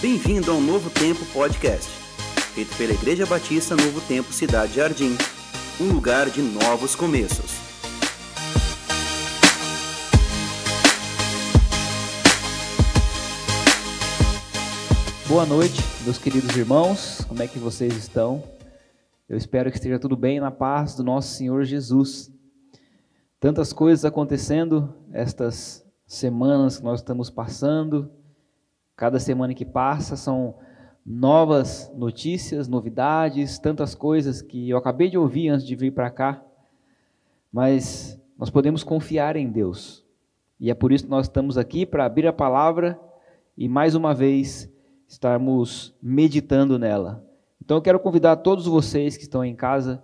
Bem-vindo ao Novo Tempo Podcast, feito pela Igreja Batista Novo Tempo Cidade Jardim, um lugar de novos começos. Boa noite, meus queridos irmãos, como é que vocês estão? Eu espero que esteja tudo bem na paz do nosso Senhor Jesus. Tantas coisas acontecendo estas semanas que nós estamos passando, cada semana que passa são novas notícias, novidades, tantas coisas que eu acabei de ouvir antes de vir para cá, mas nós podemos confiar em Deus. E é por isso que nós estamos aqui para abrir a palavra e mais uma vez estarmos meditando nela. Então eu quero convidar todos vocês que estão em casa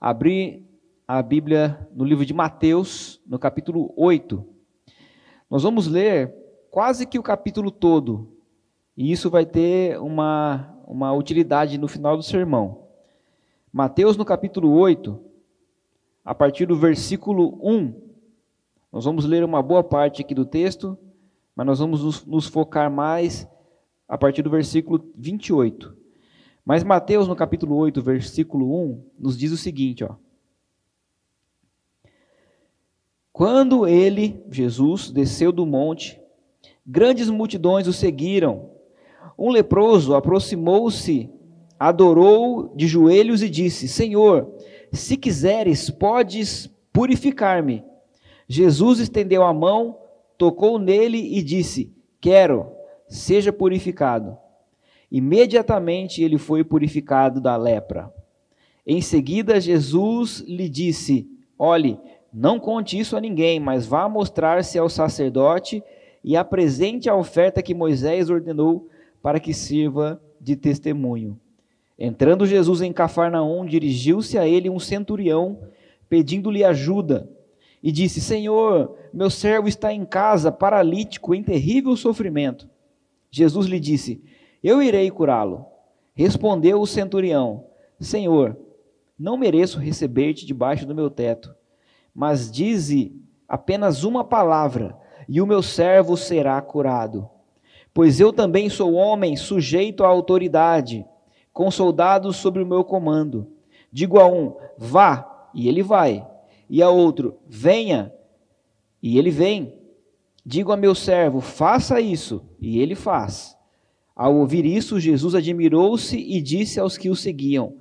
a abrir a Bíblia no livro de Mateus, no capítulo 8. Nós vamos ler quase que o capítulo todo, e isso vai ter uma, uma utilidade no final do sermão. Mateus, no capítulo 8, a partir do versículo 1, nós vamos ler uma boa parte aqui do texto, mas nós vamos nos, nos focar mais a partir do versículo 28. Mas Mateus, no capítulo 8, versículo 1, nos diz o seguinte, ó. Quando ele, Jesus, desceu do monte, grandes multidões o seguiram. Um leproso aproximou-se, adorou de joelhos e disse: Senhor, se quiseres, podes purificar-me. Jesus estendeu a mão, tocou nele e disse: Quero seja purificado. Imediatamente ele foi purificado da lepra. Em seguida, Jesus lhe disse: Olhe, não conte isso a ninguém, mas vá mostrar-se ao sacerdote e apresente a oferta que Moisés ordenou para que sirva de testemunho. Entrando Jesus em Cafarnaum, dirigiu-se a ele um centurião, pedindo-lhe ajuda, e disse: Senhor, meu servo está em casa, paralítico, em terrível sofrimento. Jesus lhe disse: Eu irei curá-lo. Respondeu o centurião: Senhor, não mereço receber-te debaixo do meu teto, mas dize apenas uma palavra, e o meu servo será curado. Pois eu também sou homem sujeito à autoridade, com soldados sobre o meu comando. Digo a um: vá, e ele vai, e a outro: venha, e ele vem. Digo a meu servo: faça isso, e ele faz. Ao ouvir isso, Jesus admirou-se e disse aos que o seguiam: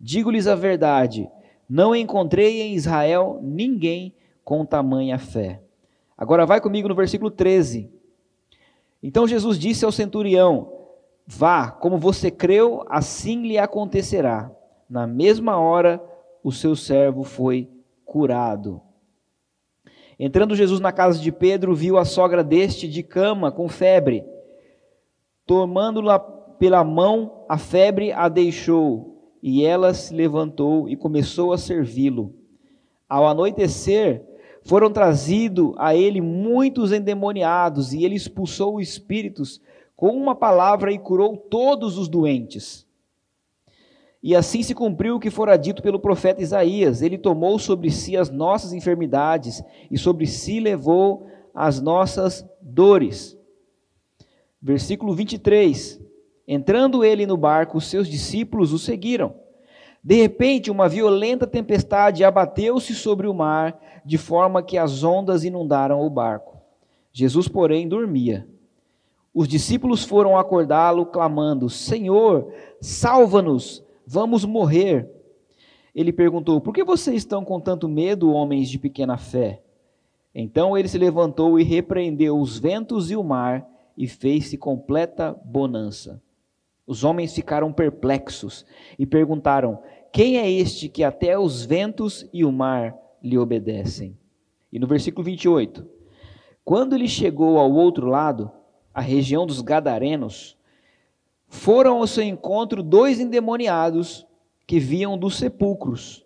Digo-lhes a verdade, não encontrei em Israel ninguém com tamanha fé. Agora vai comigo no versículo 13. Então Jesus disse ao centurião: Vá, como você creu, assim lhe acontecerá. Na mesma hora, o seu servo foi curado. Entrando Jesus na casa de Pedro, viu a sogra deste de cama, com febre. Tomando-la pela mão, a febre a deixou, e ela se levantou e começou a servi-lo. Ao anoitecer, foram trazidos a ele muitos endemoniados, e ele expulsou os espíritos com uma palavra e curou todos os doentes. E assim se cumpriu o que fora dito pelo profeta Isaías: Ele tomou sobre si as nossas enfermidades e sobre si levou as nossas dores. Versículo 23. Entrando ele no barco, seus discípulos o seguiram. De repente, uma violenta tempestade abateu-se sobre o mar, de forma que as ondas inundaram o barco. Jesus, porém, dormia. Os discípulos foram acordá-lo, clamando: Senhor, salva-nos! Vamos morrer. Ele perguntou: Por que vocês estão com tanto medo, homens de pequena fé? Então ele se levantou e repreendeu os ventos e o mar, e fez-se completa bonança. Os homens ficaram perplexos e perguntaram: Quem é este que até os ventos e o mar lhe obedecem? E no versículo 28, quando ele chegou ao outro lado, a região dos Gadarenos, foram ao seu encontro dois endemoniados que vinham dos sepulcros.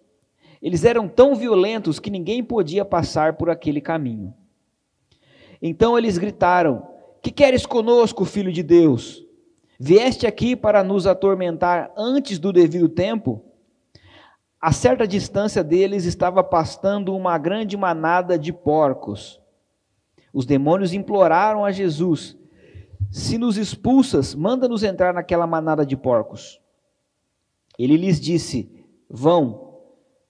Eles eram tão violentos que ninguém podia passar por aquele caminho. Então eles gritaram: Que queres conosco, filho de Deus? Vieste aqui para nos atormentar antes do devido tempo? A certa distância deles estava pastando uma grande manada de porcos. Os demônios imploraram a Jesus: Se nos expulsas, manda-nos entrar naquela manada de porcos. Ele lhes disse: Vão.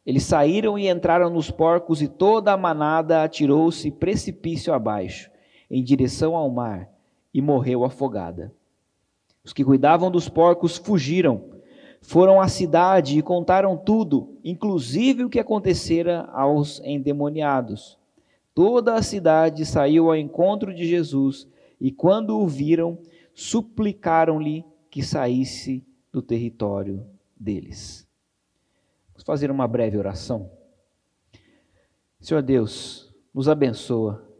Eles saíram e entraram nos porcos, e toda a manada atirou-se precipício abaixo, em direção ao mar, e morreu afogada. Os que cuidavam dos porcos fugiram, foram à cidade e contaram tudo, inclusive o que acontecera aos endemoniados. Toda a cidade saiu ao encontro de Jesus e, quando o viram, suplicaram-lhe que saísse do território deles. Vamos fazer uma breve oração. Senhor Deus, nos abençoa.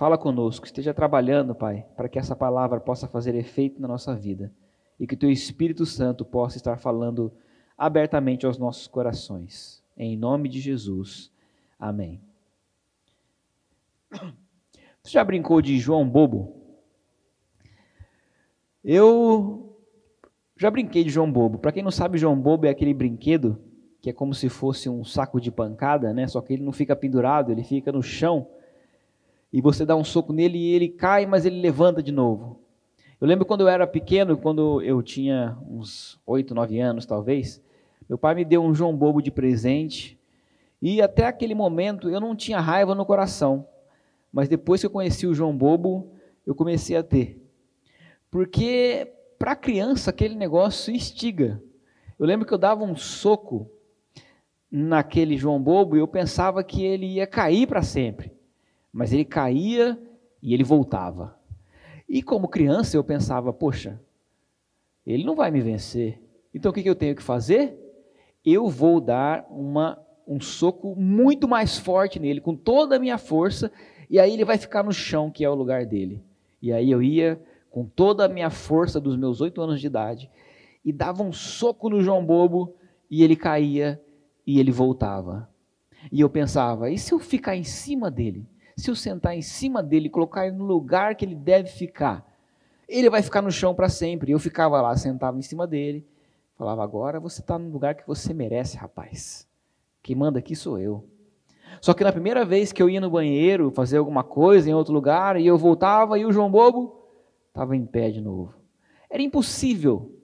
Fala conosco, esteja trabalhando, Pai, para que essa palavra possa fazer efeito na nossa vida e que Teu Espírito Santo possa estar falando abertamente aos nossos corações. Em nome de Jesus. Amém. Você já brincou de João Bobo? Eu já brinquei de João Bobo. Para quem não sabe, João Bobo é aquele brinquedo que é como se fosse um saco de pancada, né? Só que ele não fica pendurado, ele fica no chão. E você dá um soco nele e ele cai, mas ele levanta de novo. Eu lembro quando eu era pequeno, quando eu tinha uns oito, nove anos talvez, meu pai me deu um João Bobo de presente. E até aquele momento eu não tinha raiva no coração. Mas depois que eu conheci o João Bobo, eu comecei a ter. Porque para criança aquele negócio instiga. Eu lembro que eu dava um soco naquele João Bobo e eu pensava que ele ia cair para sempre. Mas ele caía e ele voltava. E como criança eu pensava, poxa, ele não vai me vencer. Então o que eu tenho que fazer? Eu vou dar uma, um soco muito mais forte nele, com toda a minha força, e aí ele vai ficar no chão, que é o lugar dele. E aí eu ia com toda a minha força dos meus oito anos de idade e dava um soco no João Bobo e ele caía e ele voltava. E eu pensava, e se eu ficar em cima dele? Se eu sentar em cima dele, colocar ele no lugar que ele deve ficar, ele vai ficar no chão para sempre. Eu ficava lá, sentava em cima dele, falava: agora você está no lugar que você merece, rapaz. Quem manda aqui sou eu. Só que na primeira vez que eu ia no banheiro fazer alguma coisa em outro lugar e eu voltava e o João Bobo estava em pé de novo. Era impossível.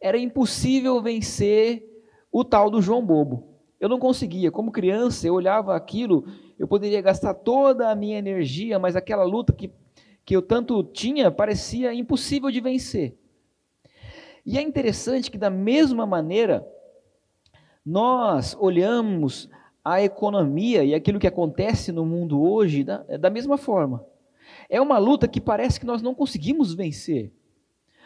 Era impossível vencer o tal do João Bobo. Eu não conseguia. Como criança, eu olhava aquilo, eu poderia gastar toda a minha energia, mas aquela luta que, que eu tanto tinha parecia impossível de vencer. E é interessante que, da mesma maneira, nós olhamos a economia e aquilo que acontece no mundo hoje da, da mesma forma. É uma luta que parece que nós não conseguimos vencer.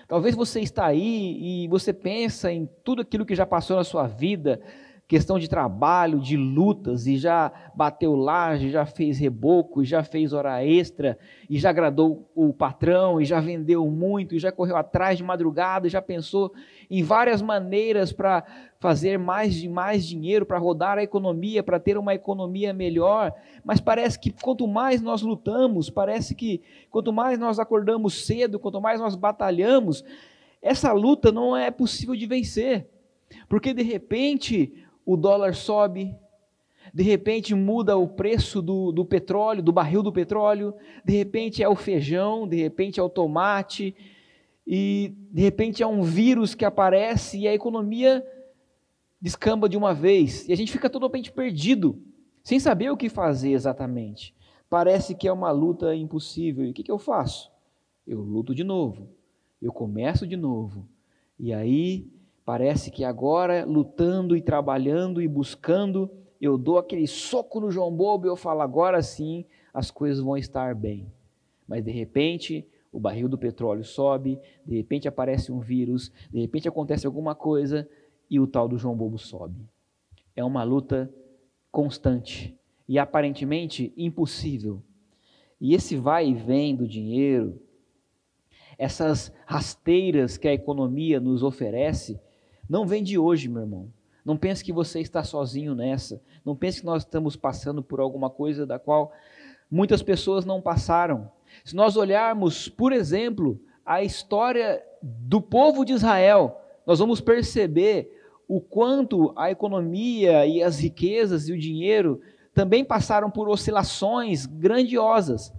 Talvez você está aí e você pensa em tudo aquilo que já passou na sua vida, questão de trabalho, de lutas, e já bateu laje, já fez reboco, já fez hora extra, e já agradou o patrão, e já vendeu muito, e já correu atrás de madrugada, e já pensou em várias maneiras para fazer mais e mais dinheiro, para rodar a economia, para ter uma economia melhor. Mas parece que quanto mais nós lutamos, parece que quanto mais nós acordamos cedo, quanto mais nós batalhamos, essa luta não é possível de vencer. Porque de repente o dólar sobe, de repente muda o preço do, do petróleo, do barril do petróleo, de repente é o feijão, de repente é o tomate, e de repente é um vírus que aparece e a economia descamba de uma vez, e a gente fica totalmente perdido, sem saber o que fazer exatamente. Parece que é uma luta impossível. E o que, que eu faço? Eu luto de novo, eu começo de novo, e aí Parece que agora, lutando e trabalhando e buscando, eu dou aquele soco no João Bobo e eu falo, agora sim as coisas vão estar bem. Mas de repente, o barril do petróleo sobe, de repente aparece um vírus, de repente acontece alguma coisa e o tal do João Bobo sobe. É uma luta constante e aparentemente impossível. E esse vai e vem do dinheiro, essas rasteiras que a economia nos oferece, não vem de hoje, meu irmão. Não pense que você está sozinho nessa. Não pense que nós estamos passando por alguma coisa da qual muitas pessoas não passaram. Se nós olharmos, por exemplo, a história do povo de Israel, nós vamos perceber o quanto a economia e as riquezas e o dinheiro também passaram por oscilações grandiosas.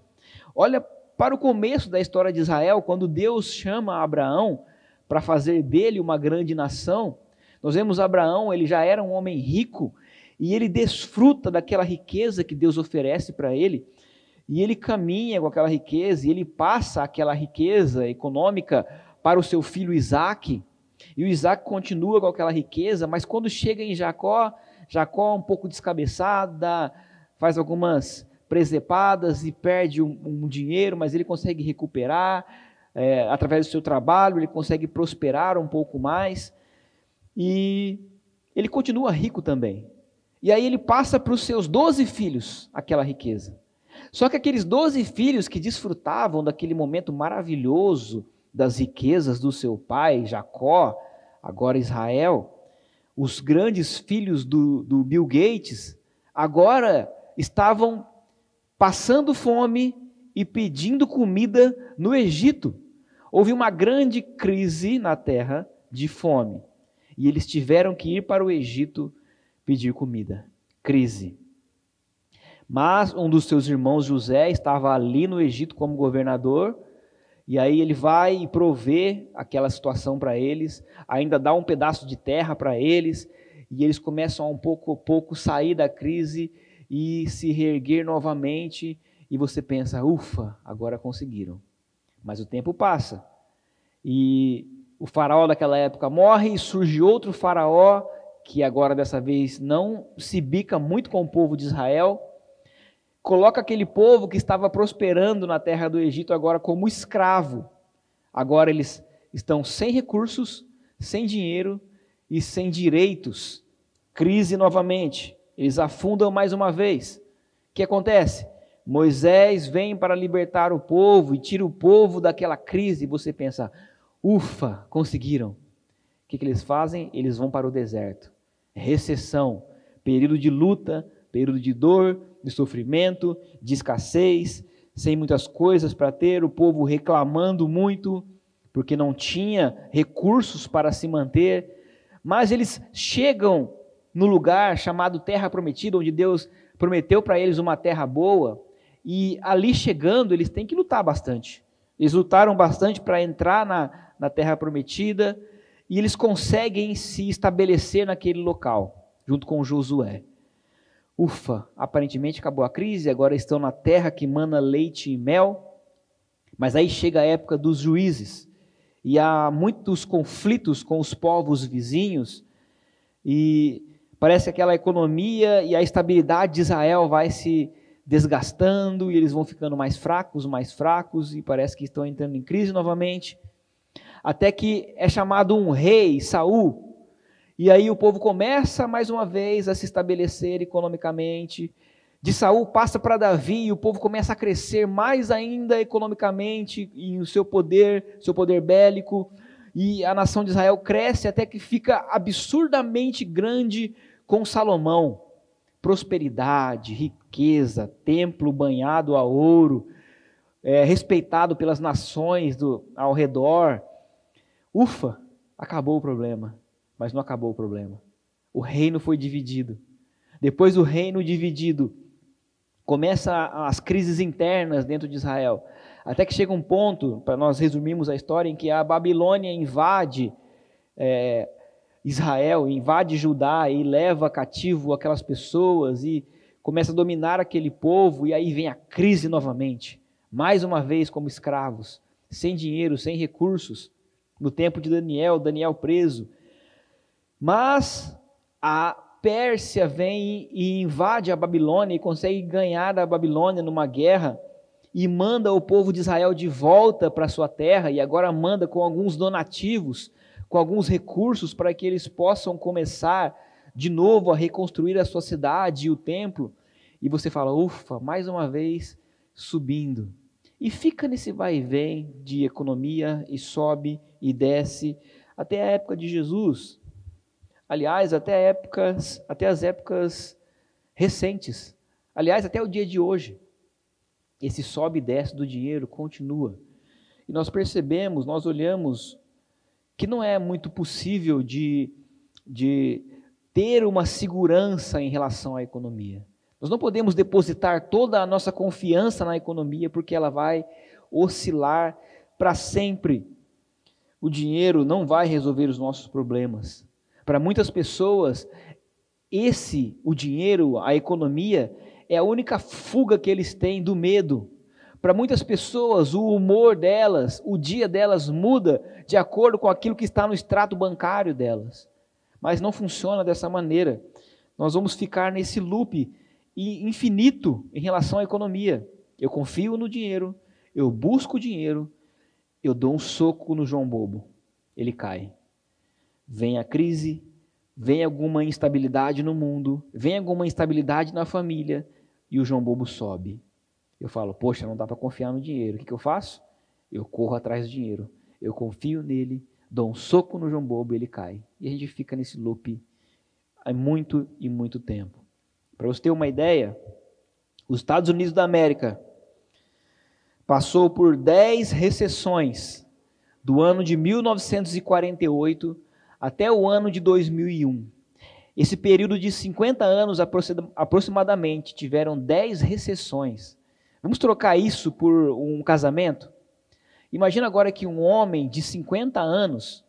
Olha para o começo da história de Israel, quando Deus chama Abraão para fazer dele uma grande nação, nós vemos Abraão, ele já era um homem rico e ele desfruta daquela riqueza que Deus oferece para ele, e ele caminha com aquela riqueza, e ele passa aquela riqueza econômica para o seu filho Isaac, e o Isaac continua com aquela riqueza, mas quando chega em Jacó, Jacó um pouco descabeçada, faz algumas presepadas e perde um, um dinheiro, mas ele consegue recuperar, é, através do seu trabalho, ele consegue prosperar um pouco mais, e ele continua rico também. E aí ele passa para os seus doze filhos aquela riqueza. Só que aqueles doze filhos que desfrutavam daquele momento maravilhoso das riquezas do seu pai, Jacó, agora Israel, os grandes filhos do, do Bill Gates, agora estavam passando fome e pedindo comida no Egito. Houve uma grande crise na terra de fome. E eles tiveram que ir para o Egito pedir comida. Crise. Mas um dos seus irmãos, José, estava ali no Egito como governador, e aí ele vai e provê aquela situação para eles, ainda dá um pedaço de terra para eles, e eles começam a um pouco a pouco sair da crise e se reerguer novamente, e você pensa, ufa, agora conseguiram. Mas o tempo passa, e o faraó daquela época morre, e surge outro faraó que agora dessa vez não se bica muito com o povo de Israel, coloca aquele povo que estava prosperando na terra do Egito agora como escravo. Agora eles estão sem recursos, sem dinheiro e sem direitos. Crise novamente. Eles afundam mais uma vez. O que acontece? Moisés vem para libertar o povo e tira o povo daquela crise. Você pensa, ufa, conseguiram. O que, que eles fazem? Eles vão para o deserto recessão, período de luta, período de dor, de sofrimento, de escassez, sem muitas coisas para ter, o povo reclamando muito, porque não tinha recursos para se manter, mas eles chegam no lugar chamado Terra Prometida, onde Deus prometeu para eles uma terra boa, e ali chegando, eles têm que lutar bastante. Eles lutaram bastante para entrar na, na Terra Prometida, e eles conseguem se estabelecer naquele local, junto com Josué. Ufa, aparentemente acabou a crise, agora estão na terra que mana leite e mel. Mas aí chega a época dos juízes, e há muitos conflitos com os povos vizinhos, e parece que aquela economia e a estabilidade de Israel vai se desgastando, e eles vão ficando mais fracos, mais fracos, e parece que estão entrando em crise novamente até que é chamado um rei, Saul. E aí o povo começa mais uma vez a se estabelecer economicamente. De Saul passa para Davi e o povo começa a crescer mais ainda economicamente em seu poder, seu poder bélico. E a nação de Israel cresce até que fica absurdamente grande com Salomão. Prosperidade, riqueza, templo banhado a ouro, é, respeitado pelas nações do, ao redor. Ufa, acabou o problema. Mas não acabou o problema. O reino foi dividido. Depois do reino dividido, começa as crises internas dentro de Israel. Até que chega um ponto, para nós resumirmos a história, em que a Babilônia invade é, Israel, invade Judá e leva cativo aquelas pessoas e começa a dominar aquele povo, e aí vem a crise novamente. Mais uma vez, como escravos, sem dinheiro, sem recursos no tempo de Daniel, Daniel preso. Mas a Pérsia vem e invade a Babilônia e consegue ganhar da Babilônia numa guerra e manda o povo de Israel de volta para sua terra e agora manda com alguns donativos, com alguns recursos para que eles possam começar de novo a reconstruir a sua cidade e o templo. E você fala, ufa, mais uma vez subindo. E fica nesse vai e vem de economia e sobe e desce até a época de Jesus. Aliás, até épocas, até as épocas recentes. Aliás, até o dia de hoje. Esse sobe e desce do dinheiro continua. E nós percebemos, nós olhamos que não é muito possível de, de ter uma segurança em relação à economia. Nós não podemos depositar toda a nossa confiança na economia, porque ela vai oscilar para sempre. O dinheiro não vai resolver os nossos problemas. Para muitas pessoas, esse, o dinheiro, a economia, é a única fuga que eles têm do medo. Para muitas pessoas, o humor delas, o dia delas muda de acordo com aquilo que está no extrato bancário delas. Mas não funciona dessa maneira. Nós vamos ficar nesse loop infinito em relação à economia. Eu confio no dinheiro, eu busco o dinheiro, eu dou um soco no João Bobo, ele cai. Vem a crise, vem alguma instabilidade no mundo, vem alguma instabilidade na família e o João Bobo sobe. Eu falo, poxa, não dá para confiar no dinheiro. O que, que eu faço? Eu corro atrás do dinheiro. Eu confio nele, dou um soco no João Bobo e ele cai. E a gente fica nesse loop há muito e muito tempo. Para você ter uma ideia, os Estados Unidos da América passou por 10 recessões do ano de 1948 até o ano de 2001. Esse período de 50 anos aproximadamente tiveram 10 recessões. Vamos trocar isso por um casamento? Imagina agora que um homem de 50 anos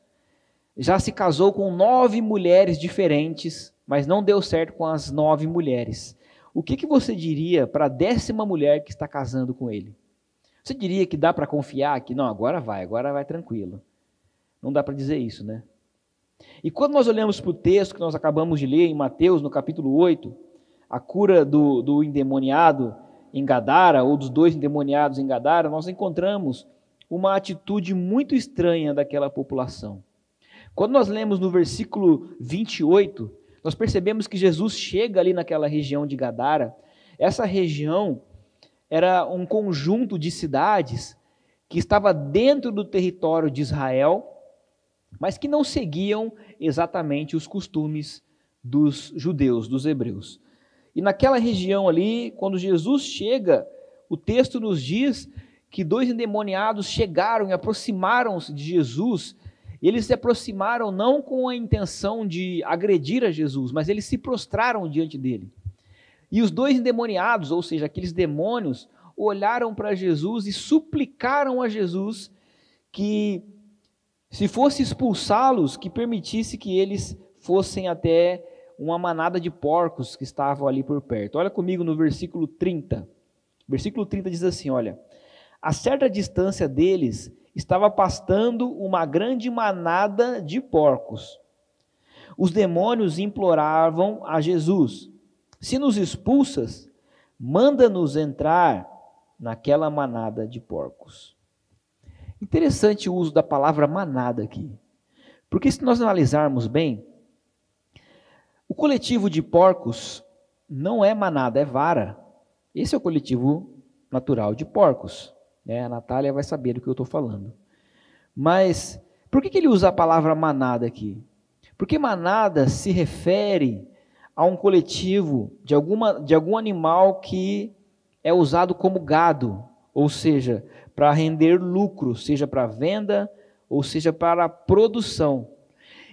já se casou com nove mulheres diferentes, mas não deu certo com as nove mulheres. O que, que você diria para a décima mulher que está casando com ele? Você diria que dá para confiar que não, agora vai, agora vai tranquilo. Não dá para dizer isso, né? E quando nós olhamos para o texto que nós acabamos de ler em Mateus, no capítulo 8, a cura do, do endemoniado em Gadara, ou dos dois endemoniados em Gadara, nós encontramos uma atitude muito estranha daquela população. Quando nós lemos no versículo 28, nós percebemos que Jesus chega ali naquela região de Gadara. Essa região era um conjunto de cidades que estava dentro do território de Israel, mas que não seguiam exatamente os costumes dos judeus, dos hebreus. E naquela região ali, quando Jesus chega, o texto nos diz que dois endemoniados chegaram e aproximaram-se de Jesus. Eles se aproximaram não com a intenção de agredir a Jesus, mas eles se prostraram diante dele. E os dois endemoniados, ou seja, aqueles demônios, olharam para Jesus e suplicaram a Jesus que, se fosse expulsá-los, que permitisse que eles fossem até uma manada de porcos que estavam ali por perto. Olha comigo no versículo 30. Versículo 30 diz assim: Olha, a certa distância deles estava pastando uma grande manada de porcos. Os demônios imploravam a Jesus: Se nos expulsas, manda-nos entrar naquela manada de porcos. Interessante o uso da palavra manada aqui. Porque se nós analisarmos bem, coletivo de porcos não é manada, é vara. Esse é o coletivo natural de porcos. Né? A Natália vai saber do que eu estou falando. Mas por que, que ele usa a palavra manada aqui? Porque manada se refere a um coletivo de, alguma, de algum animal que é usado como gado, ou seja, para render lucro, seja para venda ou seja para produção.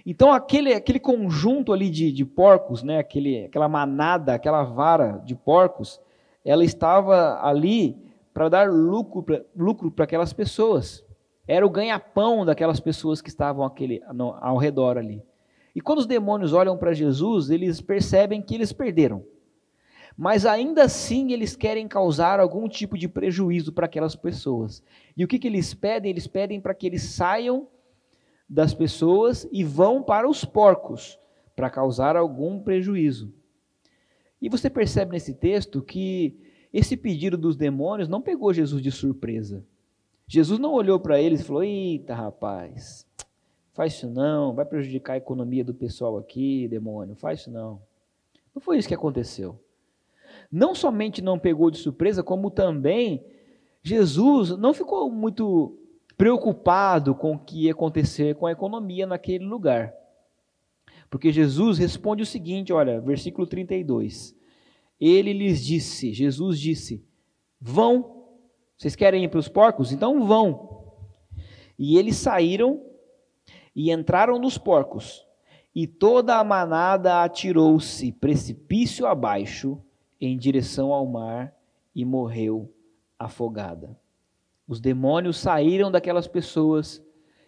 Então, aquele, aquele conjunto ali de, de porcos, né, aquele, aquela manada, aquela vara de porcos, ela estava ali para dar lucro para lucro aquelas pessoas. Era o ganha-pão daquelas pessoas que estavam aquele, no, ao redor ali. E quando os demônios olham para Jesus, eles percebem que eles perderam. Mas ainda assim eles querem causar algum tipo de prejuízo para aquelas pessoas. E o que, que eles pedem? Eles pedem para que eles saiam das pessoas e vão para os porcos para causar algum prejuízo. E você percebe nesse texto que esse pedido dos demônios não pegou Jesus de surpresa. Jesus não olhou para eles e falou: Eita, rapaz, faz isso não, vai prejudicar a economia do pessoal aqui, demônio, faz isso não. Não foi isso que aconteceu. Não somente não pegou de surpresa, como também Jesus não ficou muito preocupado com o que ia acontecer com a economia naquele lugar. Porque Jesus responde o seguinte, olha, versículo 32. Ele lhes disse, Jesus disse: Vão. Vocês querem ir para os porcos? Então vão. E eles saíram e entraram nos porcos. E toda a manada atirou-se precipício abaixo em direção ao mar e morreu afogada. Os demônios saíram daquelas pessoas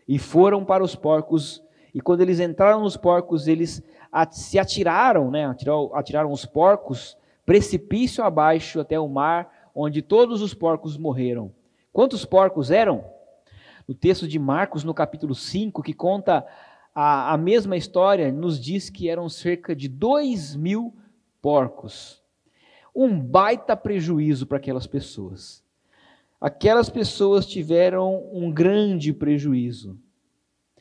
e foram para os porcos. E quando eles entraram nos porcos, eles se atiraram, né? atiraram, os porcos precipício abaixo até o mar, onde todos os porcos morreram. Quantos porcos eram? O texto de Marcos, no capítulo 5, que conta a, a mesma história, nos diz que eram cerca de dois mil porcos. Um baita prejuízo para aquelas pessoas. Aquelas pessoas tiveram um grande prejuízo.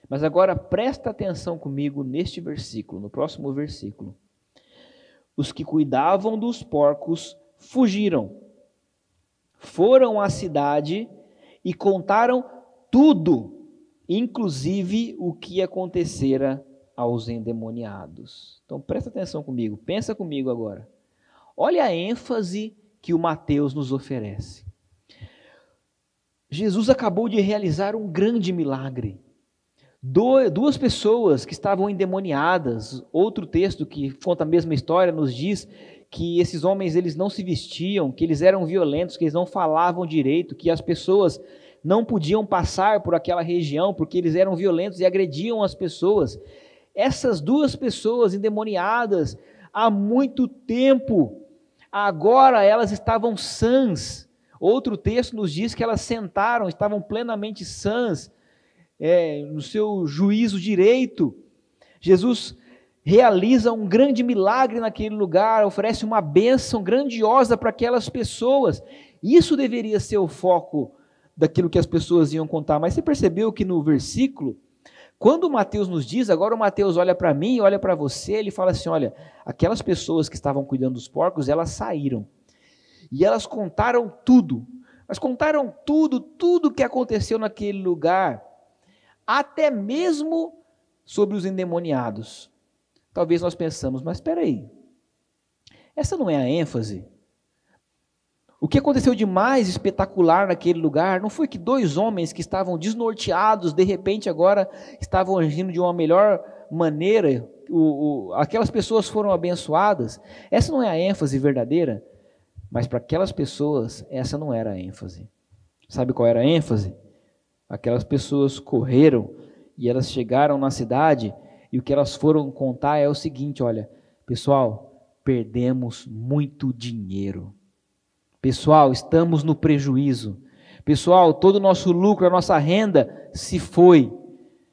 Mas agora presta atenção comigo neste versículo, no próximo versículo. Os que cuidavam dos porcos fugiram, foram à cidade e contaram tudo, inclusive o que acontecera aos endemoniados. Então presta atenção comigo, pensa comigo agora. Olha a ênfase que o Mateus nos oferece. Jesus acabou de realizar um grande milagre. Duas pessoas que estavam endemoniadas, outro texto que conta a mesma história nos diz que esses homens eles não se vestiam, que eles eram violentos, que eles não falavam direito, que as pessoas não podiam passar por aquela região porque eles eram violentos e agrediam as pessoas. Essas duas pessoas endemoniadas há muito tempo, agora elas estavam sãs. Outro texto nos diz que elas sentaram, estavam plenamente sãs é, no seu juízo direito. Jesus realiza um grande milagre naquele lugar, oferece uma bênção grandiosa para aquelas pessoas. Isso deveria ser o foco daquilo que as pessoas iam contar. Mas você percebeu que no versículo, quando o Mateus nos diz, agora o Mateus olha para mim, olha para você, ele fala assim: olha, aquelas pessoas que estavam cuidando dos porcos, elas saíram. E elas contaram tudo. Mas contaram tudo, tudo que aconteceu naquele lugar até mesmo sobre os endemoniados. Talvez nós pensamos, mas espera aí, essa não é a ênfase? O que aconteceu de mais espetacular naquele lugar não foi que dois homens que estavam desnorteados, de repente agora estavam agindo de uma melhor maneira, o, o, aquelas pessoas foram abençoadas. Essa não é a ênfase verdadeira, mas para aquelas pessoas, essa não era a ênfase. Sabe qual era a ênfase? Aquelas pessoas correram e elas chegaram na cidade e o que elas foram contar é o seguinte: olha, pessoal, perdemos muito dinheiro. Pessoal, estamos no prejuízo. Pessoal, todo o nosso lucro, a nossa renda se foi.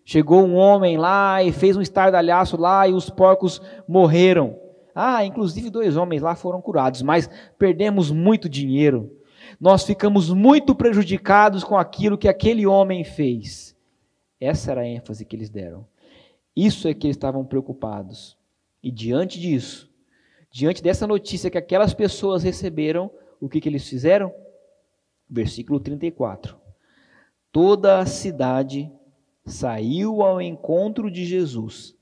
Chegou um homem lá e fez um estardalhaço lá e os porcos morreram. Ah, inclusive dois homens lá foram curados, mas perdemos muito dinheiro nós ficamos muito prejudicados com aquilo que aquele homem fez. Essa era a ênfase que eles deram. Isso é que eles estavam preocupados. E diante disso, diante dessa notícia que aquelas pessoas receberam, o que, que eles fizeram? Versículo 34. Toda a cidade saiu ao encontro de Jesus,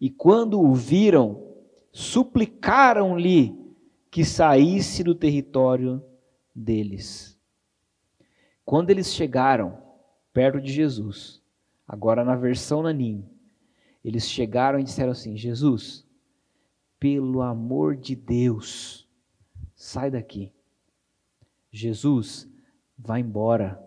e quando o viram, suplicaram-lhe que saísse do território deles. Quando eles chegaram perto de Jesus, agora na versão Nanim, eles chegaram e disseram assim: Jesus, pelo amor de Deus, sai daqui. Jesus, vai embora.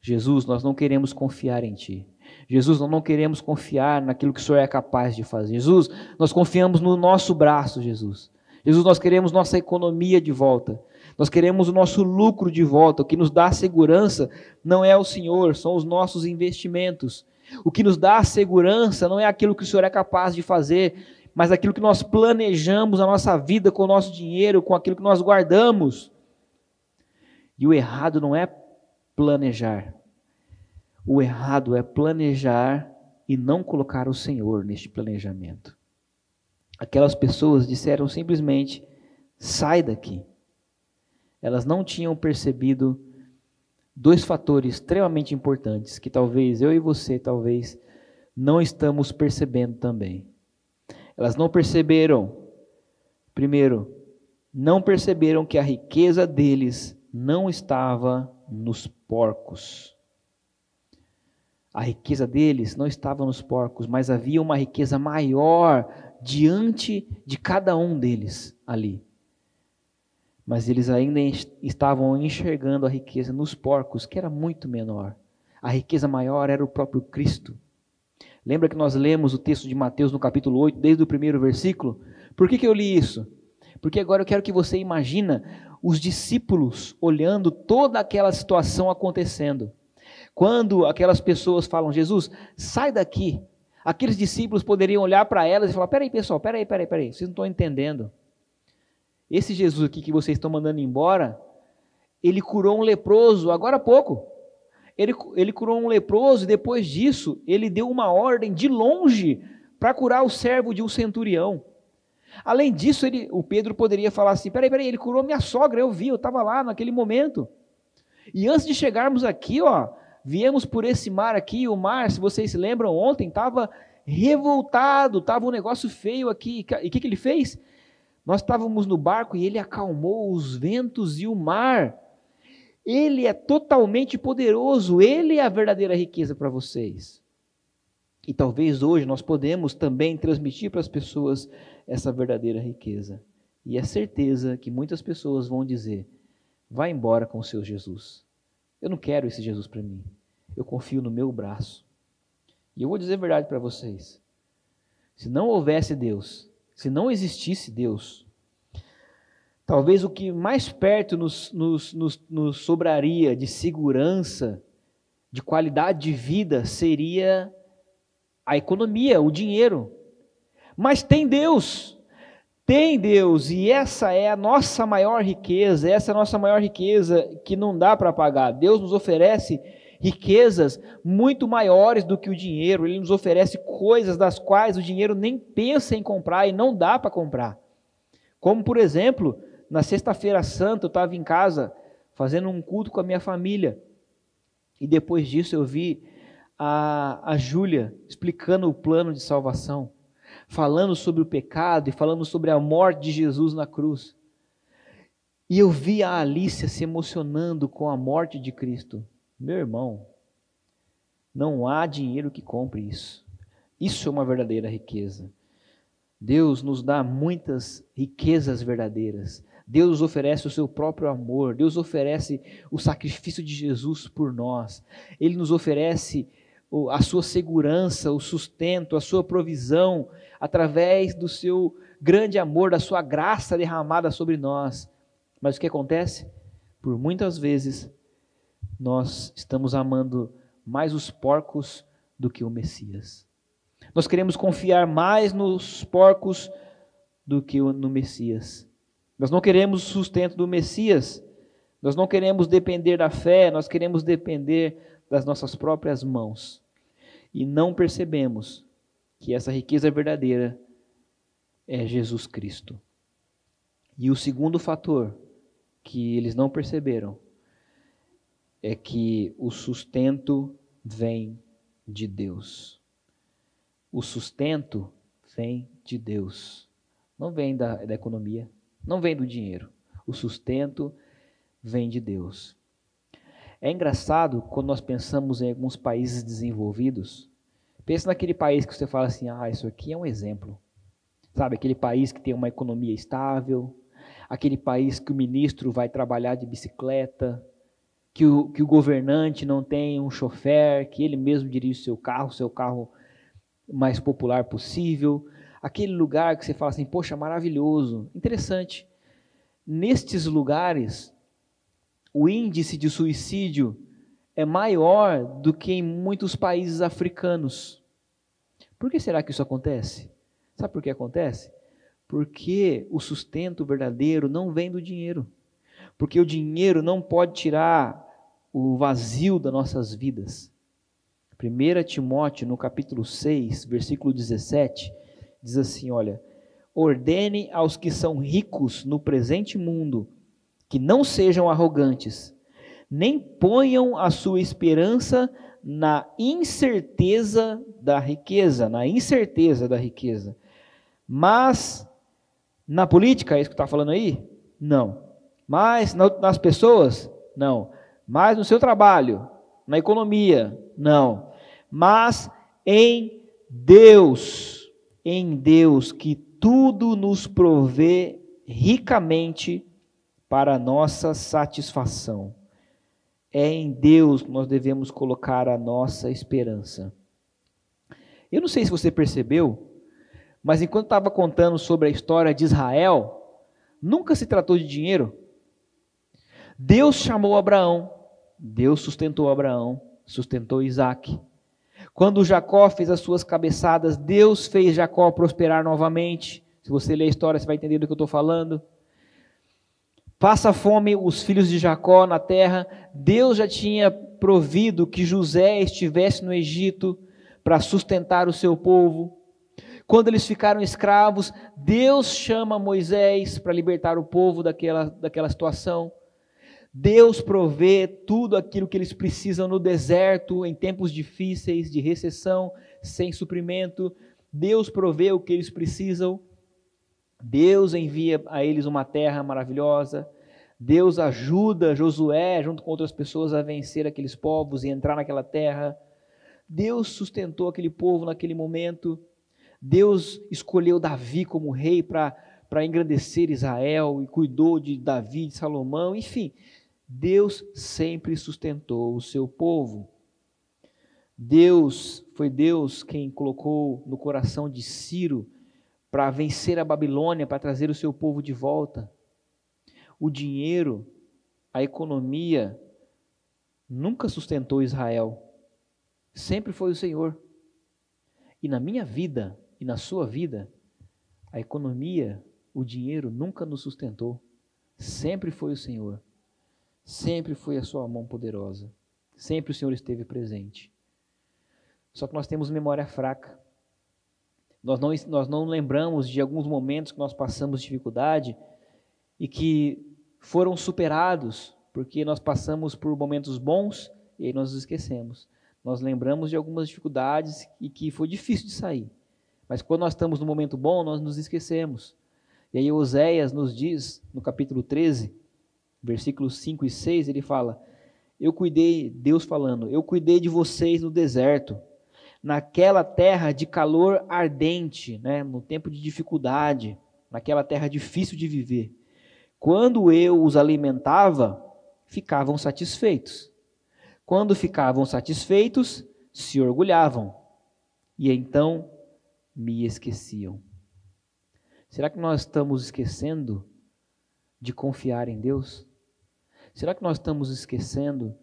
Jesus, nós não queremos confiar em Ti. Jesus, nós não queremos confiar naquilo que o Senhor é capaz de fazer. Jesus, nós confiamos no nosso braço, Jesus. Jesus, nós queremos nossa economia de volta. Nós queremos o nosso lucro de volta. O que nos dá segurança não é o Senhor, são os nossos investimentos. O que nos dá segurança não é aquilo que o Senhor é capaz de fazer, mas aquilo que nós planejamos na nossa vida com o nosso dinheiro, com aquilo que nós guardamos. E o errado não é planejar. O errado é planejar e não colocar o Senhor neste planejamento. Aquelas pessoas disseram simplesmente: sai daqui elas não tinham percebido dois fatores extremamente importantes que talvez eu e você talvez não estamos percebendo também. Elas não perceberam, primeiro, não perceberam que a riqueza deles não estava nos porcos. A riqueza deles não estava nos porcos, mas havia uma riqueza maior diante de cada um deles ali. Mas eles ainda estavam enxergando a riqueza nos porcos, que era muito menor. A riqueza maior era o próprio Cristo. Lembra que nós lemos o texto de Mateus no capítulo 8, desde o primeiro versículo? Por que, que eu li isso? Porque agora eu quero que você imagina os discípulos olhando toda aquela situação acontecendo. Quando aquelas pessoas falam, Jesus, sai daqui. Aqueles discípulos poderiam olhar para elas e falar: peraí, pessoal, peraí, peraí, peraí, vocês não estão entendendo. Esse Jesus aqui que vocês estão mandando embora, ele curou um leproso agora há pouco. Ele, ele curou um leproso e depois disso ele deu uma ordem de longe para curar o servo de um centurião. Além disso, ele, o Pedro poderia falar assim: peraí, peraí, ele curou minha sogra, eu vi, eu estava lá naquele momento. E antes de chegarmos aqui, ó, viemos por esse mar aqui, o mar, se vocês lembram, ontem estava revoltado, estava um negócio feio aqui. E o que, que ele fez? Nós estávamos no barco e ele acalmou os ventos e o mar. Ele é totalmente poderoso, ele é a verdadeira riqueza para vocês. E talvez hoje nós podemos também transmitir para as pessoas essa verdadeira riqueza. E é certeza que muitas pessoas vão dizer: vá embora com o seu Jesus. Eu não quero esse Jesus para mim. Eu confio no meu braço. E eu vou dizer a verdade para vocês. Se não houvesse Deus, se não existisse Deus, talvez o que mais perto nos, nos, nos, nos sobraria de segurança, de qualidade de vida, seria a economia, o dinheiro. Mas tem Deus. Tem Deus, e essa é a nossa maior riqueza, essa é a nossa maior riqueza que não dá para pagar. Deus nos oferece riquezas muito maiores do que o dinheiro, Ele nos oferece coisas das quais o dinheiro nem pensa em comprar e não dá para comprar. Como, por exemplo, na Sexta-feira Santa, eu estava em casa fazendo um culto com a minha família, e depois disso eu vi a, a Júlia explicando o plano de salvação falando sobre o pecado e falando sobre a morte de Jesus na cruz. E eu vi a Alicia se emocionando com a morte de Cristo. Meu irmão, não há dinheiro que compre isso. Isso é uma verdadeira riqueza. Deus nos dá muitas riquezas verdadeiras. Deus oferece o seu próprio amor. Deus oferece o sacrifício de Jesus por nós. Ele nos oferece a sua segurança, o sustento, a sua provisão, através do seu grande amor, da sua graça derramada sobre nós. Mas o que acontece? Por muitas vezes nós estamos amando mais os porcos do que o Messias. Nós queremos confiar mais nos porcos do que no Messias. Nós não queremos o sustento do Messias. Nós não queremos depender da fé, nós queremos depender das nossas próprias mãos. E não percebemos que essa riqueza verdadeira é Jesus Cristo. E o segundo fator que eles não perceberam é que o sustento vem de Deus. O sustento vem de Deus. Não vem da, da economia, não vem do dinheiro. O sustento vem de Deus. É engraçado quando nós pensamos em alguns países desenvolvidos Pensa naquele país que você fala assim: ah, isso aqui é um exemplo. Sabe, aquele país que tem uma economia estável, aquele país que o ministro vai trabalhar de bicicleta, que o, que o governante não tem um chofer, que ele mesmo dirige seu carro, seu carro mais popular possível. Aquele lugar que você fala assim, poxa, maravilhoso, interessante. Nestes lugares, o índice de suicídio é maior do que em muitos países africanos. Por que será que isso acontece? Sabe por que acontece? Porque o sustento verdadeiro não vem do dinheiro. Porque o dinheiro não pode tirar o vazio das nossas vidas. 1 Timóteo, no capítulo 6, versículo 17, diz assim: Olha, ordene aos que são ricos no presente mundo que não sejam arrogantes nem ponham a sua esperança na incerteza da riqueza, na incerteza da riqueza. Mas na política, é isso que está falando aí? Não. Mas nas pessoas? Não. Mas no seu trabalho, na economia? Não. Mas em Deus, em Deus que tudo nos provê ricamente para nossa satisfação. É em Deus que nós devemos colocar a nossa esperança. Eu não sei se você percebeu, mas enquanto estava contando sobre a história de Israel, nunca se tratou de dinheiro. Deus chamou Abraão, Deus sustentou Abraão, sustentou Isaac. Quando Jacó fez as suas cabeçadas, Deus fez Jacó prosperar novamente. Se você ler a história, você vai entender do que eu estou falando. Passa fome os filhos de Jacó na terra. Deus já tinha provido que José estivesse no Egito para sustentar o seu povo. Quando eles ficaram escravos, Deus chama Moisés para libertar o povo daquela, daquela situação. Deus provê tudo aquilo que eles precisam no deserto, em tempos difíceis, de recessão, sem suprimento. Deus provê o que eles precisam. Deus envia a eles uma terra maravilhosa. Deus ajuda Josué, junto com outras pessoas, a vencer aqueles povos e entrar naquela terra. Deus sustentou aquele povo naquele momento. Deus escolheu Davi como rei para engrandecer Israel e cuidou de Davi, de Salomão, enfim. Deus sempre sustentou o seu povo. Deus, foi Deus quem colocou no coração de Ciro para vencer a Babilônia, para trazer o seu povo de volta. O dinheiro, a economia, nunca sustentou Israel. Sempre foi o Senhor. E na minha vida e na sua vida, a economia, o dinheiro nunca nos sustentou. Sempre foi o Senhor. Sempre foi a sua mão poderosa. Sempre o Senhor esteve presente. Só que nós temos memória fraca. Nós não, nós não lembramos de alguns momentos que nós passamos dificuldade e que foram superados porque nós passamos por momentos bons e aí nós nos esquecemos. Nós lembramos de algumas dificuldades e que foi difícil de sair. Mas quando nós estamos no momento bom, nós nos esquecemos. E aí Oséias nos diz, no capítulo 13, versículos 5 e 6, ele fala: Eu cuidei, Deus falando, eu cuidei de vocês no deserto, naquela terra de calor ardente, né, no tempo de dificuldade, naquela terra difícil de viver. Quando eu os alimentava, ficavam satisfeitos. Quando ficavam satisfeitos, se orgulhavam. E então me esqueciam. Será que nós estamos esquecendo de confiar em Deus? Será que nós estamos esquecendo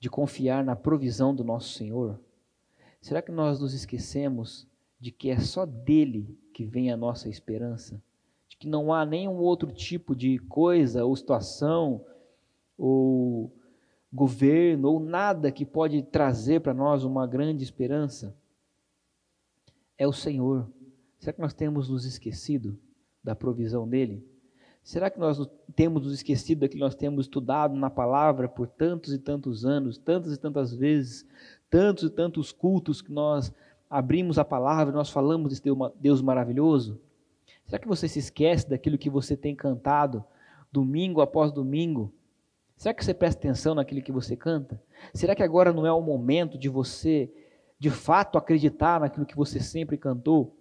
de confiar na provisão do nosso Senhor? Será que nós nos esquecemos de que é só dele que vem a nossa esperança? De que não há nenhum outro tipo de coisa ou situação ou governo ou nada que pode trazer para nós uma grande esperança? É o Senhor. Será que nós temos nos esquecido da provisão dele? Será que nós temos nos esquecido daquilo que nós temos estudado na palavra por tantos e tantos anos, tantas e tantas vezes, tantos e tantos cultos que nós abrimos a palavra, nós falamos desse Deus maravilhoso? Será que você se esquece daquilo que você tem cantado domingo após domingo? Será que você presta atenção naquilo que você canta? Será que agora não é o momento de você, de fato, acreditar naquilo que você sempre cantou?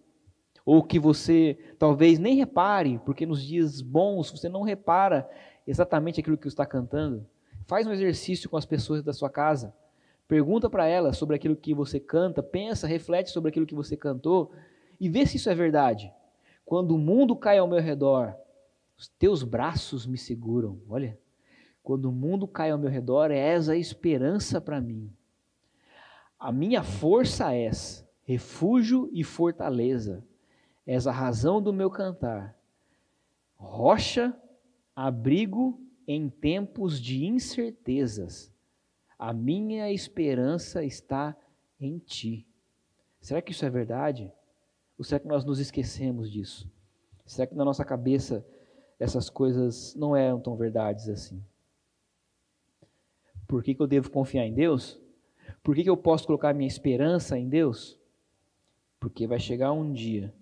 ou que você talvez nem repare, porque nos dias bons você não repara exatamente aquilo que está cantando. Faz um exercício com as pessoas da sua casa. Pergunta para elas sobre aquilo que você canta, pensa, reflete sobre aquilo que você cantou e vê se isso é verdade. Quando o mundo cai ao meu redor, os teus braços me seguram. Olha, quando o mundo cai ao meu redor, és a esperança para mim. A minha força és refúgio e fortaleza és a razão do meu cantar. Rocha, abrigo em tempos de incertezas. A minha esperança está em ti. Será que isso é verdade? Ou será que nós nos esquecemos disso? Será que na nossa cabeça essas coisas não eram tão verdades assim? Por que, que eu devo confiar em Deus? Por que, que eu posso colocar minha esperança em Deus? Porque vai chegar um dia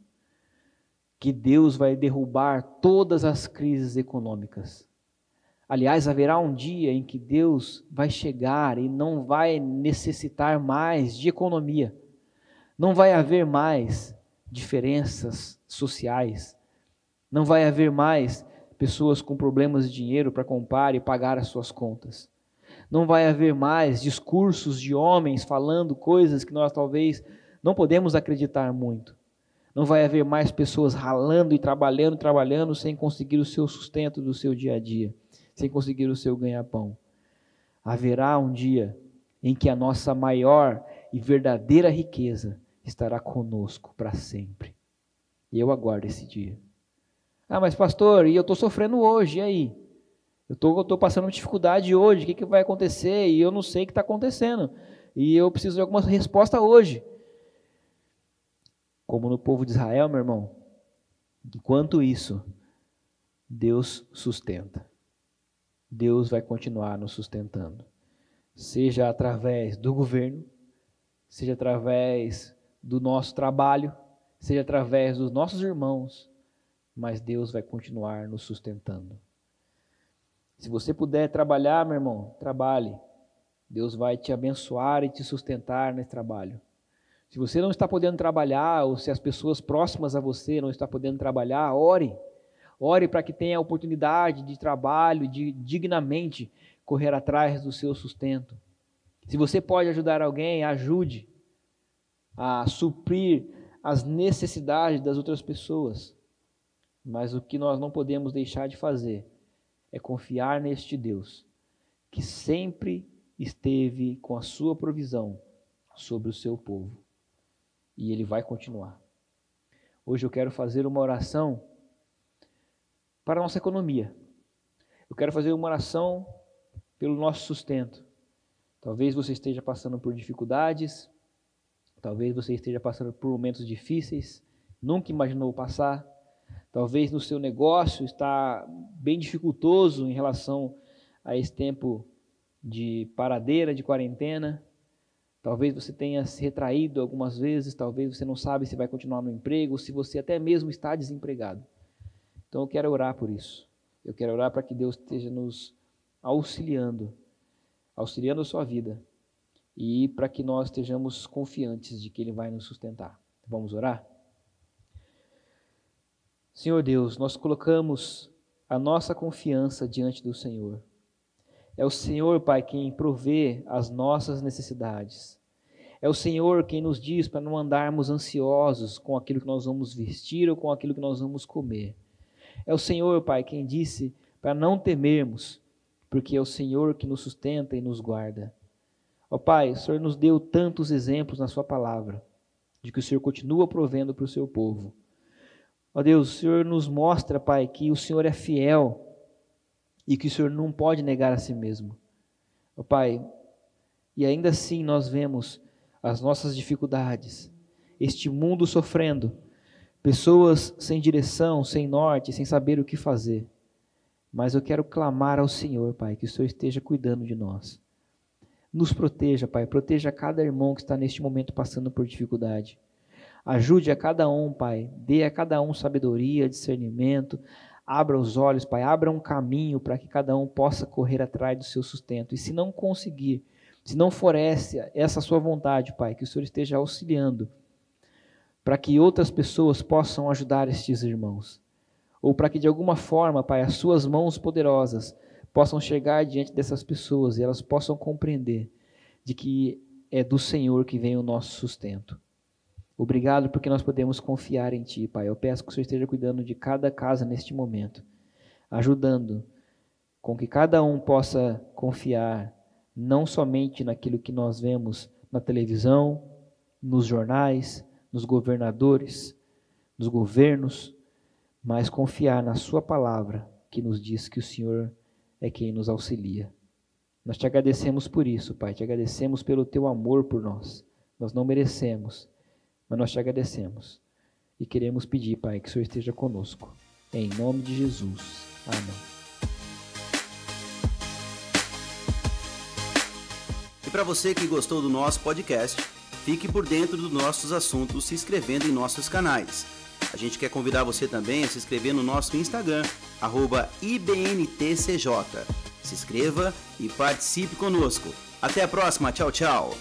que Deus vai derrubar todas as crises econômicas. Aliás, haverá um dia em que Deus vai chegar e não vai necessitar mais de economia, não vai haver mais diferenças sociais, não vai haver mais pessoas com problemas de dinheiro para comprar e pagar as suas contas. Não vai haver mais discursos de homens falando coisas que nós talvez não podemos acreditar muito. Não vai haver mais pessoas ralando e trabalhando, trabalhando sem conseguir o seu sustento do seu dia a dia, sem conseguir o seu ganha-pão. Haverá um dia em que a nossa maior e verdadeira riqueza estará conosco para sempre. E eu aguardo esse dia. Ah, mas pastor, e eu estou sofrendo hoje, e aí? Eu estou passando dificuldade hoje, o que, que vai acontecer? E eu não sei o que está acontecendo. E eu preciso de alguma resposta hoje. Como no povo de Israel, meu irmão, enquanto isso, Deus sustenta. Deus vai continuar nos sustentando. Seja através do governo, seja através do nosso trabalho, seja através dos nossos irmãos, mas Deus vai continuar nos sustentando. Se você puder trabalhar, meu irmão, trabalhe. Deus vai te abençoar e te sustentar nesse trabalho. Se você não está podendo trabalhar, ou se as pessoas próximas a você não estão podendo trabalhar, ore. Ore para que tenha oportunidade de trabalho, de dignamente correr atrás do seu sustento. Se você pode ajudar alguém, ajude a suprir as necessidades das outras pessoas. Mas o que nós não podemos deixar de fazer é confiar neste Deus, que sempre esteve com a sua provisão sobre o seu povo. E ele vai continuar. Hoje eu quero fazer uma oração para a nossa economia. Eu quero fazer uma oração pelo nosso sustento. Talvez você esteja passando por dificuldades, talvez você esteja passando por momentos difíceis, nunca imaginou passar. Talvez no seu negócio está bem dificultoso em relação a esse tempo de paradeira, de quarentena. Talvez você tenha se retraído algumas vezes, talvez você não sabe se vai continuar no emprego, se você até mesmo está desempregado. Então eu quero orar por isso. Eu quero orar para que Deus esteja nos auxiliando, auxiliando a sua vida e para que nós estejamos confiantes de que Ele vai nos sustentar. Vamos orar? Senhor Deus, nós colocamos a nossa confiança diante do Senhor. É o Senhor, Pai, quem provê as nossas necessidades. É o Senhor quem nos diz para não andarmos ansiosos com aquilo que nós vamos vestir ou com aquilo que nós vamos comer. É o Senhor, Pai, quem disse para não temermos, porque é o Senhor que nos sustenta e nos guarda. Ó Pai, o Senhor nos deu tantos exemplos na Sua palavra, de que o Senhor continua provendo para o seu povo. Ó Deus, o Senhor nos mostra, Pai, que o Senhor é fiel e que o Senhor não pode negar a si mesmo. Ó Pai, e ainda assim nós vemos as nossas dificuldades, este mundo sofrendo, pessoas sem direção, sem norte, sem saber o que fazer. Mas eu quero clamar ao Senhor, Pai, que o Senhor esteja cuidando de nós. Nos proteja, Pai, proteja cada irmão que está neste momento passando por dificuldade. Ajude a cada um, Pai. Dê a cada um sabedoria, discernimento. Abra os olhos, Pai. Abra um caminho para que cada um possa correr atrás do seu sustento. E se não conseguir, se não for essa, essa sua vontade, Pai, que o Senhor esteja auxiliando para que outras pessoas possam ajudar estes irmãos. Ou para que de alguma forma, Pai, as suas mãos poderosas possam chegar diante dessas pessoas e elas possam compreender de que é do Senhor que vem o nosso sustento. Obrigado porque nós podemos confiar em Ti, Pai. Eu peço que o Senhor esteja cuidando de cada casa neste momento, ajudando com que cada um possa confiar não somente naquilo que nós vemos na televisão, nos jornais, nos governadores, nos governos, mas confiar na Sua palavra, que nos diz que o Senhor é quem nos auxilia. Nós te agradecemos por isso, Pai, te agradecemos pelo Teu amor por nós. Nós não merecemos mas nós te agradecemos e queremos pedir, Pai, que o Senhor esteja conosco. Em nome de Jesus. Amém. E para você que gostou do nosso podcast, fique por dentro dos nossos assuntos se inscrevendo em nossos canais. A gente quer convidar você também a se inscrever no nosso Instagram, IBNTCJ. Se inscreva e participe conosco. Até a próxima, tchau, tchau!